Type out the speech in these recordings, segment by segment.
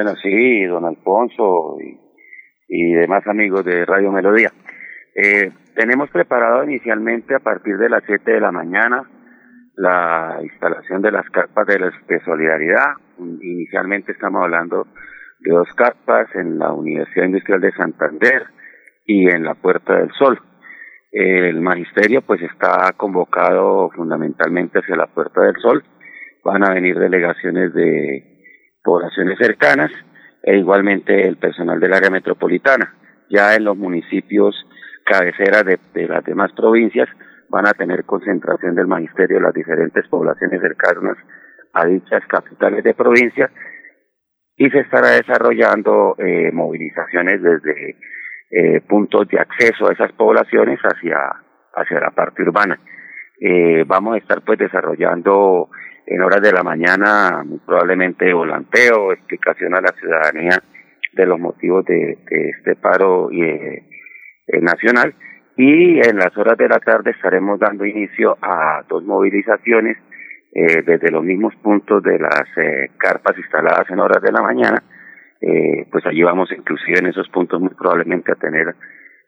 Bueno, sí, don Alfonso y, demás amigos de Radio Melodía. Eh, tenemos preparado inicialmente a partir de las 7 de la mañana la instalación de las carpas de, de solidaridad. Inicialmente estamos hablando de dos carpas en la Universidad Industrial de Santander y en la Puerta del Sol. El magisterio pues está convocado fundamentalmente hacia la Puerta del Sol. Van a venir delegaciones de poblaciones cercanas e igualmente el personal del área metropolitana. Ya en los municipios cabeceras de, las demás provincias van a tener concentración del magisterio las diferentes poblaciones cercanas a dichas capitales de provincia y se estará desarrollando eh, movilizaciones desde eh, puntos de acceso a esas poblaciones hacia, hacia la parte urbana. Eh, vamos a estar pues desarrollando en horas de la mañana probablemente volanteo, explicación a la ciudadanía de los motivos de, este paro eh, nacional. Y en las horas de la tarde estaremos dando inicio a dos movilizaciones eh, desde los mismos puntos de las eh, carpas instaladas en horas de la mañana, eh, pues allí vamos inclusive en esos puntos muy probablemente a tener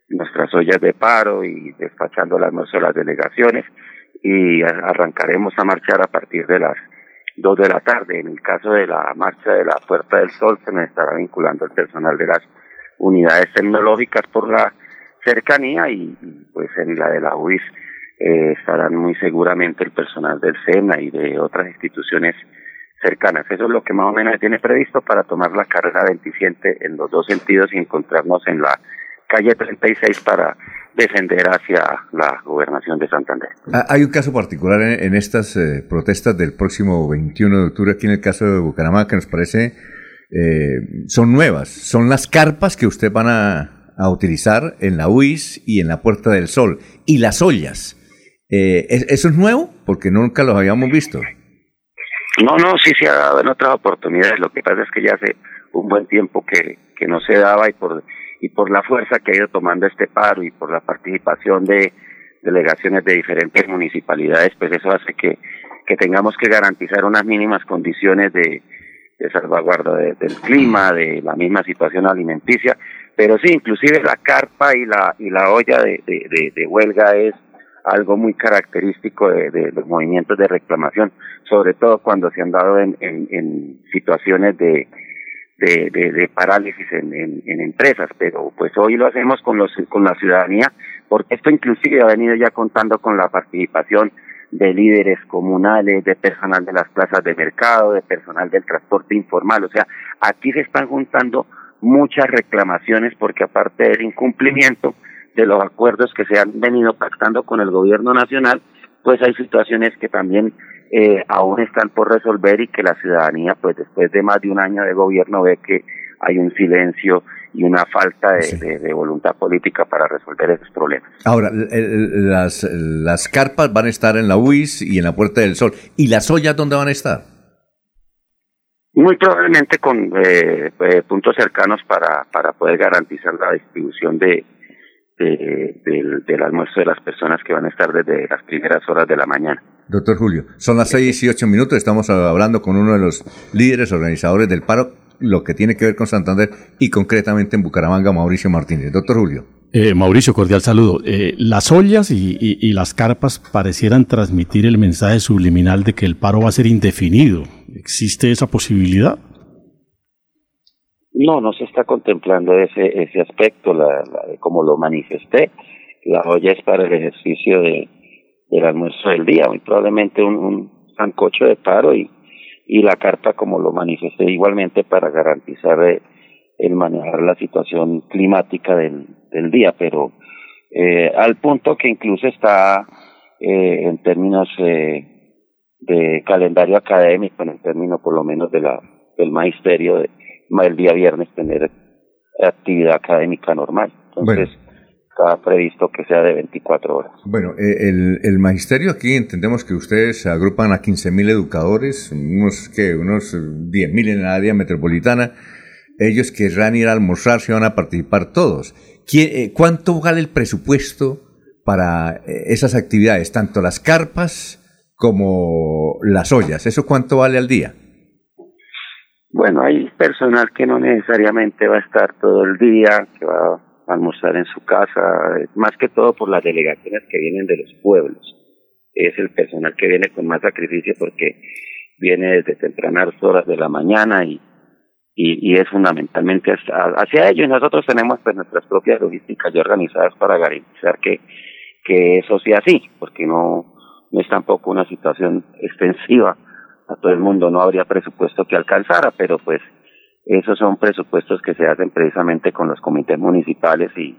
nuestras ollas de paro y despachando las nuestras las delegaciones y arrancaremos a marchar a partir de las dos de la tarde. En el caso de la marcha de la Puerta del Sol se nos estará vinculando el personal de las unidades tecnológicas por la cercanía y, pues en la de la UIS eh, estarán muy seguramente el personal del SENA y de otras instituciones cercanas. Eso es lo que más o menos tiene previsto para tomar la carrera 27 en los dos sentidos y encontrarnos en la calle 36 para descender hacia la gobernación de Santander. Ah, hay un caso particular en, estas eh, protestas del próximo 21 de octubre, aquí en el caso de Bucaramanga, que nos parece eh, son nuevas. Son las carpas que usted van a, a, utilizar en la UIS y en la Puerta del Sol. Y las ollas. Eh, ¿Eso es nuevo? Porque nunca los habíamos visto. No, no, sí se ha dado en otras oportunidades. Lo que pasa es que ya hace un buen tiempo que, que no se daba y por, y por la fuerza que ha ido tomando este paro y por la participación de delegaciones de diferentes municipalidades, pues eso hace que, que tengamos que garantizar unas mínimas condiciones de, de salvaguarda del clima, de la misma situación alimenticia, pero sí, inclusive la carpa y la y la olla de, de, de huelga es algo muy característico de, los movimientos de reclamación, sobre todo cuando se han dado en, en, situaciones de, de, de, parálisis en, en, empresas, pero pues hoy lo hacemos con, los, con la ciudadanía, porque esto inclusive ha venido ya contando con la participación de líderes comunales, de personal de las plazas de mercado, de personal del transporte informal, o sea, aquí se están juntando muchas reclamaciones porque aparte del incumplimiento, de los acuerdos que se han venido pactando con el gobierno nacional, pues hay situaciones que también eh, aún están por resolver y que la ciudadanía, pues después de más de un año de gobierno, ve que hay un silencio y una falta de, voluntad política para resolver esos problemas. Ahora, las, las carpas van a estar en la UIS y en la Puerta del Sol. ¿Y las ollas dónde van a estar? Muy probablemente con eh, eh, puntos cercanos para, para poder garantizar la distribución de, del, almuerzo de las personas que van a estar desde las primeras horas de la mañana. Doctor Julio, son las seis y ocho minutos, estamos hablando con uno de los líderes organizadores del paro, lo que tiene que ver con Santander y concretamente en Bucaramanga, Mauricio Martínez. Doctor Julio. Eh, Mauricio, cordial saludo. Eh, las ollas y, y, las carpas parecieran transmitir el mensaje subliminal de que el paro va a ser indefinido. ¿Existe esa posibilidad? No, no se está contemplando ese, ese aspecto, la, como lo manifesté. La olla es para el ejercicio de, del almuerzo del día, muy probablemente un, un sancocho de paro y, y la carta como lo manifesté igualmente para garantizar eh, el manejar la situación climática del, del día, pero eh, al punto que incluso está eh, en términos eh, de calendario académico, en el término por lo menos de la, del magisterio, de, el día viernes tener actividad académica normal. Entonces, está previsto que sea de 24 horas. Bueno, eh, el, el, magisterio aquí entendemos que ustedes agrupan a 15.000 educadores, unos, que unos 10.000 en la área metropolitana. Ellos querrán ir a almorzar, se van a participar todos. Eh, ¿Cuánto vale el presupuesto para eh, esas actividades, tanto las carpas como las ollas? ¿Eso cuánto vale al día? Bueno, hay personal que no necesariamente va a estar todo el día, que va a almorzar en su casa, más que todo por las delegaciones que vienen de los pueblos. Es el personal que viene con más sacrificio porque viene desde tempranas horas de la mañana y, y, es fundamentalmente hacia, ello. Y nosotros tenemos pues nuestras propias logísticas ya organizadas para garantizar que, que eso sea así, porque no, no es tampoco una situación extensiva a todo el mundo, no habría presupuesto que alcanzara, pero pues esos son presupuestos que se hacen precisamente con los comités municipales y,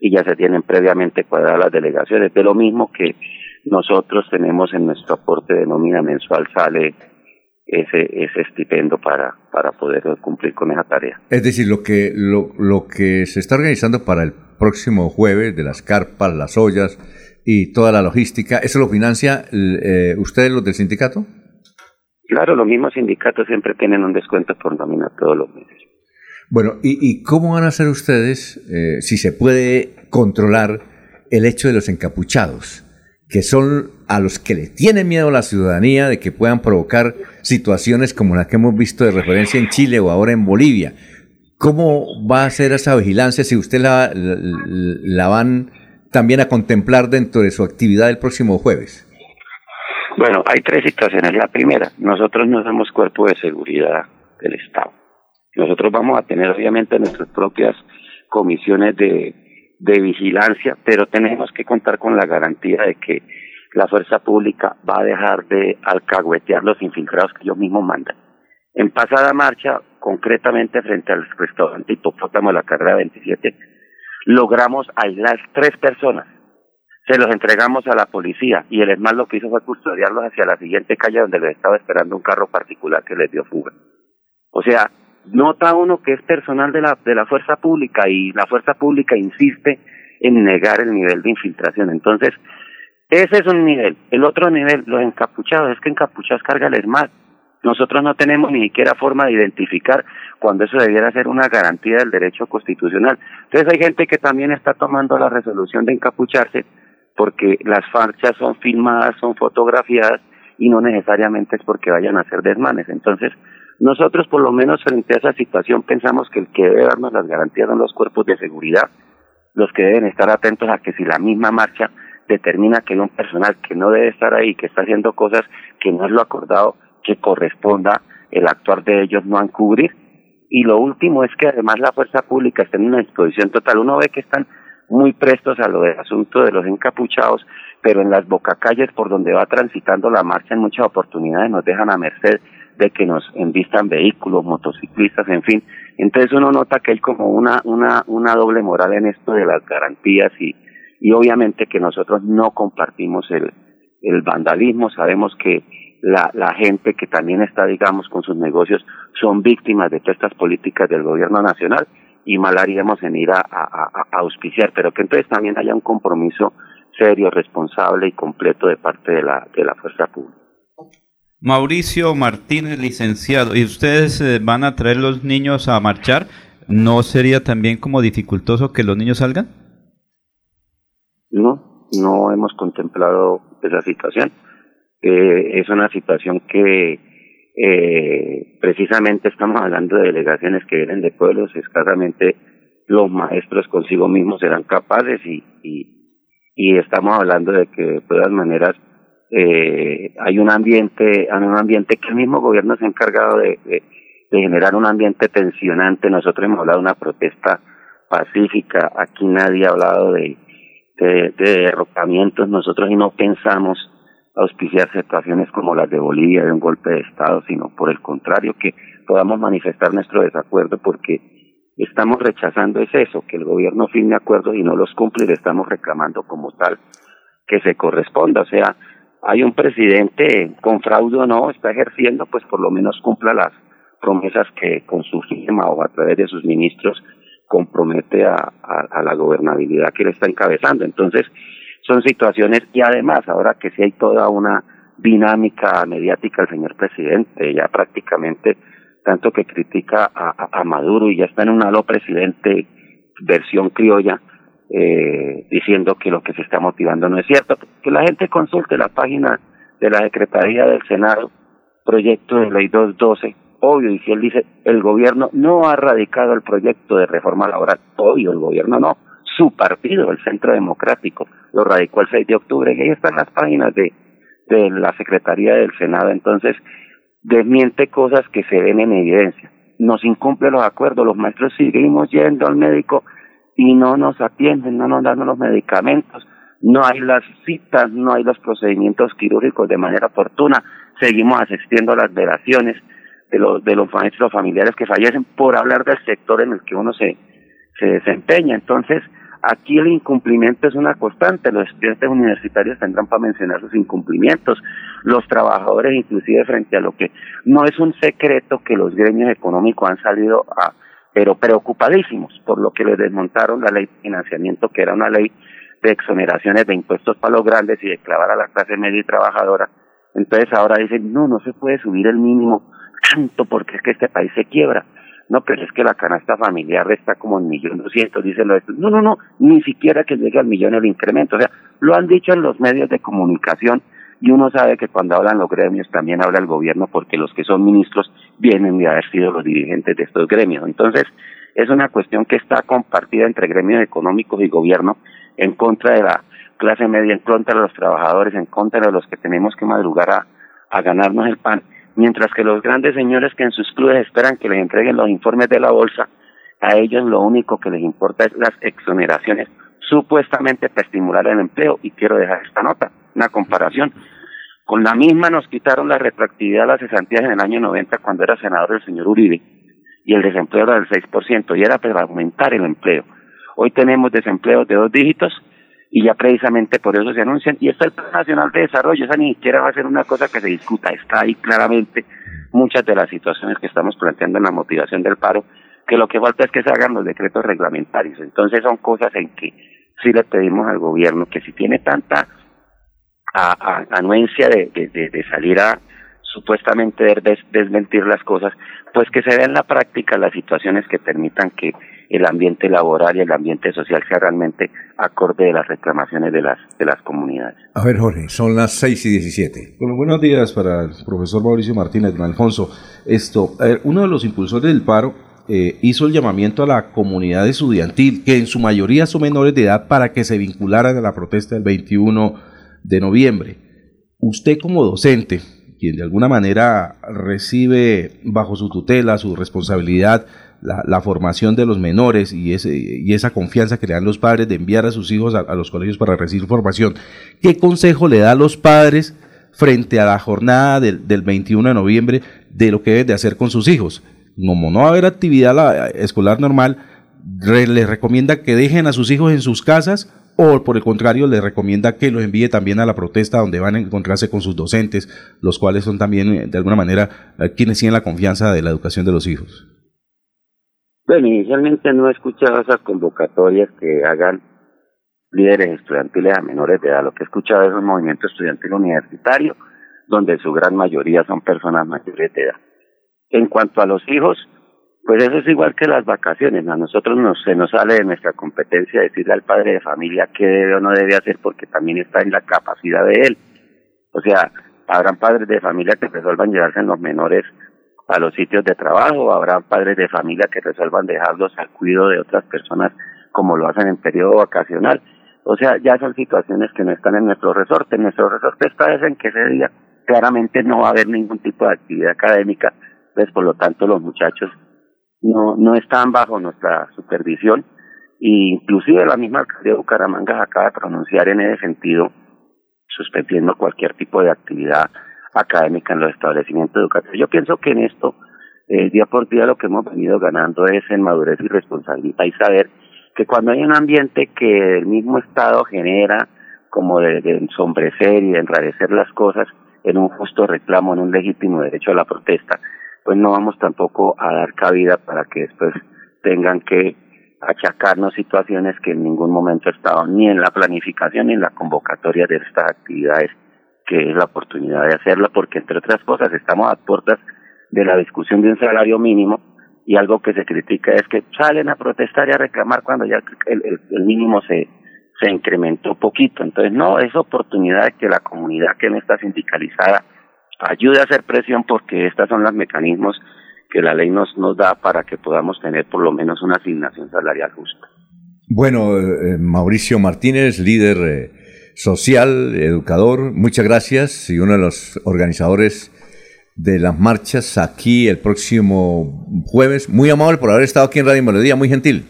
y ya se tienen previamente cuadradas las delegaciones, de lo mismo que nosotros tenemos en nuestro aporte de nómina mensual sale ese, ese estipendo para, para poder cumplir con esa tarea. Es decir, lo que, lo, lo que se está organizando para el próximo jueves de las carpas, las ollas y toda la logística, ¿eso lo financia eh, ustedes los del sindicato? Claro, los mismos sindicatos siempre tienen un descuento por nómina todos los meses. Bueno, ¿y, y cómo van a hacer ustedes, eh, si se puede controlar el hecho de los encapuchados? que son a los que le tiene miedo la ciudadanía de que puedan provocar situaciones como las que hemos visto de referencia en Chile o ahora en Bolivia. ¿Cómo va a ser esa vigilancia si usted la, la, van también a contemplar dentro de su actividad el próximo jueves? Bueno, hay tres situaciones. La primera, nosotros no somos cuerpo de seguridad del Estado. Nosotros vamos a tener obviamente nuestras propias comisiones de, de vigilancia, pero tenemos que contar con la garantía de que la fuerza pública va a dejar de alcahuetear los infiltrados que ellos mismos mandan. En pasada marcha, concretamente frente al restaurante Hipopótamo de la carrera 27, logramos aislar tres personas. Se los entregamos a la policía y el ESMAD lo que hizo fue custodiarlos hacia la siguiente calle donde les estaba esperando un carro particular que les dio fuga. O sea, nota uno que es personal de la, de la fuerza pública y la fuerza pública insiste en negar el nivel de infiltración. Entonces, ese es un nivel. El otro nivel, los encapuchados, es que encapuchados carga el ESMAD. Nosotros no tenemos ni siquiera forma de identificar cuando eso debiera ser una garantía del derecho constitucional. Entonces hay gente que también está tomando la resolución de encapucharse porque las farchas son filmadas, son fotografiadas y no necesariamente es porque vayan a hacer desmanes. Entonces, nosotros, por lo menos frente a esa situación, pensamos que el que debe darnos las garantías son los cuerpos de seguridad, los que deben estar atentos a que si la misma marcha determina que hay un personal que no debe estar ahí, que está haciendo cosas que no es lo acordado, que corresponda el actuar de ellos no han cubrir. Y lo último es que además la fuerza pública está en una disposición total. Uno ve que están muy prestos a lo del asunto de los encapuchados, pero en las bocacalles por donde va transitando la marcha en muchas oportunidades nos dejan a merced de que nos envistan vehículos, motociclistas, en fin. Entonces uno nota que hay como una, una, una doble moral en esto de las garantías y, y obviamente que nosotros no compartimos el, el vandalismo, sabemos que la, la gente que también está, digamos, con sus negocios son víctimas de todas estas políticas del gobierno nacional y mal haríamos en ir a, a, a auspiciar, pero que entonces también haya un compromiso serio, responsable y completo de parte de la, de la fuerza pública. Mauricio Martínez, licenciado, ¿y ustedes eh, van a traer los niños a marchar? ¿No sería también como dificultoso que los niños salgan? No, no hemos contemplado esa situación. Eh, es una situación que eh, precisamente estamos hablando de delegaciones que vienen de pueblos, escasamente los maestros consigo mismos serán capaces y, y, estamos hablando de que de todas maneras eh, hay un ambiente, hay un ambiente que el mismo gobierno se ha encargado de, de, generar un ambiente tensionante. Nosotros hemos hablado de una protesta pacífica, aquí nadie ha hablado de, de, derrocamientos, nosotros y no pensamos auspiciar situaciones como las de Bolivia, de un golpe de Estado, sino por el contrario, que podamos manifestar nuestro desacuerdo porque estamos rechazando es eso, que el gobierno firme acuerdos y no los cumple y le estamos reclamando como tal que se corresponda. O sea, hay un presidente con fraude o no, está ejerciendo, pues por lo menos cumpla las promesas que con su firma o a través de sus ministros compromete a, a, la gobernabilidad que le está encabezando. Entonces, son situaciones y además, ahora que sí hay toda una dinámica mediática el señor presidente, ya prácticamente tanto que critica a, Maduro y ya está en un halo presidente versión criolla, eh, diciendo que lo que se está motivando no es cierto. Que la gente consulte la página de la Secretaría del Senado, proyecto de ley 212, obvio, y si él dice, el gobierno no ha radicado el proyecto de reforma laboral, obvio, el gobierno no, su partido, el Centro Democrático, lo radicó el 6 de octubre, y ahí están las páginas de, de la Secretaría del Senado, entonces desmiente cosas que se ven en evidencia, nos incumple los acuerdos, los maestros seguimos yendo al médico y no nos atienden, no nos dan los medicamentos, no hay las citas, no hay los procedimientos quirúrgicos de manera oportuna, seguimos asistiendo a las velaciones de los, de los maestros familiares que fallecen por hablar del sector en el que uno se, se desempeña. Entonces, aquí el incumplimiento es una constante, los estudiantes universitarios tendrán para mencionar sus incumplimientos, los trabajadores inclusive frente a lo que no es un secreto que los gremios económicos han salido a, pero preocupadísimos por lo que les desmontaron la ley de financiamiento, que era una ley de exoneraciones de impuestos para los grandes y de clavar a la clase media y trabajadora. Entonces ahora dicen, no, no se puede subir el mínimo tanto porque es que este país se quiebra. No, pero es que la canasta familiar está como en millón doscientos, dicen los No, no, no, ni siquiera que llegue al millón el incremento. O sea, lo han dicho en los medios de comunicación y uno sabe que cuando hablan los gremios también habla el gobierno porque los que son ministros vienen de haber sido los dirigentes de estos gremios. Entonces, es una cuestión que está compartida entre gremios económicos y gobierno en contra de la clase media, en contra de los trabajadores, en contra de los que tenemos que madrugar a, a ganarnos el pan, mientras que los grandes señores que en sus clubes esperan que les entreguen los informes de la bolsa, a ellos lo único que les importa es las exoneraciones supuestamente para estimular el empleo y quiero dejar esta nota, una comparación. Con la misma nos quitaron la retroactividad de las cesantías en el año 90 cuando era senador el señor Uribe y el desempleo era del 6% y era para aumentar el empleo. Hoy tenemos desempleo de dos dígitos y ya precisamente por eso se anuncian. Y está el Plan Nacional de Desarrollo, esa ni siquiera va a ser una cosa que se discuta, está ahí claramente muchas de las situaciones que estamos planteando en la motivación del paro, que lo que falta es que se hagan los decretos reglamentarios. Entonces son cosas en que sí le pedimos al gobierno que si tiene tanta anuencia de, salir a supuestamente desmentir las cosas, pues que se vean en la práctica las situaciones que permitan que el ambiente laboral y el ambiente social sea realmente acorde de las reclamaciones de las, de las comunidades. A ver, Jorge, son las 6 y 17. Bueno, buenos días para el profesor Mauricio Martínez, don Alfonso. Esto, uno de los impulsores del paro eh, hizo el llamamiento a la comunidad estudiantil, que en su mayoría son menores de edad, para que se vincularan a la protesta del 21 de noviembre. Usted como docente, quien de alguna manera recibe bajo su tutela, su responsabilidad, la, formación de los menores y, ese, y esa confianza que le dan los padres de enviar a sus hijos a, los colegios para recibir formación. ¿Qué consejo le da a los padres frente a la jornada del, del 21 de noviembre de lo que deben de hacer con sus hijos? Como no va a haber actividad escolar normal, les recomienda que dejen a sus hijos en sus casas o por el contrario les recomienda que los envíe también a la protesta donde van a encontrarse con sus docentes, los cuales son también eh, de alguna manera eh, quienes tienen la confianza de la educación de los hijos. Bueno, inicialmente no he escuchado esas convocatorias que hagan líderes estudiantiles a menores de edad. Lo que he escuchado es un movimiento estudiantil universitario, donde su gran mayoría son personas mayores de edad. En cuanto a los hijos, pues eso es igual que las vacaciones. A nosotros nos, se nos sale de nuestra competencia decirle al padre de familia qué debe o no debe hacer porque también está en la capacidad de él. O sea, habrán padres de familia que resuelvan llevarse en los menores a los sitios de trabajo, habrá padres de familia que resuelvan dejarlos al cuidado de otras personas como lo hacen en periodo vacacional. O sea, ya son situaciones que no están en nuestro resorte. Nuestro resorte está en que ese día claramente no va a haber ningún tipo de actividad académica, pues por lo tanto los muchachos no, no están bajo nuestra supervisión e inclusive la misma alcaldía de Bucaramanga acaba de pronunciar en ese sentido suspendiendo cualquier tipo de actividad académica en los establecimientos educativos. Yo pienso que en esto, eh, día por día, lo que hemos venido ganando es en madurez y responsabilidad y saber que cuando hay un ambiente que el mismo Estado genera como de, de ensombrecer y de enrarecer las cosas en un justo reclamo, en un legítimo derecho a la protesta, pues no vamos tampoco a dar cabida para que después tengan que achacarnos situaciones que en ningún momento estaban ni en la planificación ni en la convocatoria de estas actividades que es la oportunidad de hacerlo, porque entre otras cosas estamos a puertas de la discusión de un salario mínimo y algo que se critica es que salen a protestar y a reclamar cuando ya el, el, mínimo se, se incrementó poquito. Entonces, no, es oportunidad de que la comunidad que no está sindicalizada ayude a hacer presión porque estos son los mecanismos que la ley nos, nos da para que podamos tener por lo menos una asignación salarial justa. Bueno, eh, Mauricio Martínez, líder eh, social, educador, muchas gracias y uno de los organizadores de las marchas aquí el próximo jueves. Muy amable por haber estado aquí en Radio Melodía, muy gentil.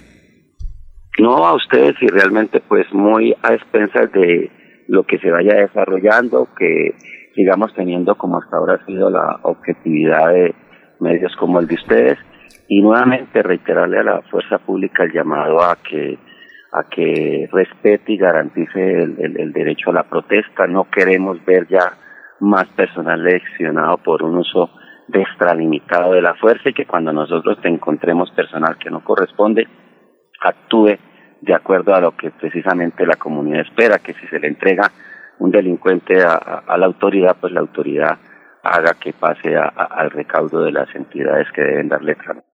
No a ustedes y realmente pues muy a expensas de lo que se vaya desarrollando, que sigamos teniendo como hasta ahora ha sido la objetividad de medios como el de ustedes y nuevamente reiterarle a la fuerza pública el llamado a que a que respete y garantice el, derecho a la protesta. No queremos ver ya más personal leccionado por un uso extralimitado de la fuerza y que cuando nosotros encontremos personal que no corresponde, actúe de acuerdo a lo que precisamente la comunidad espera, que si se le entrega un delincuente a, la autoridad, pues la autoridad haga que pase al recaudo de las entidades que deben darle trámite.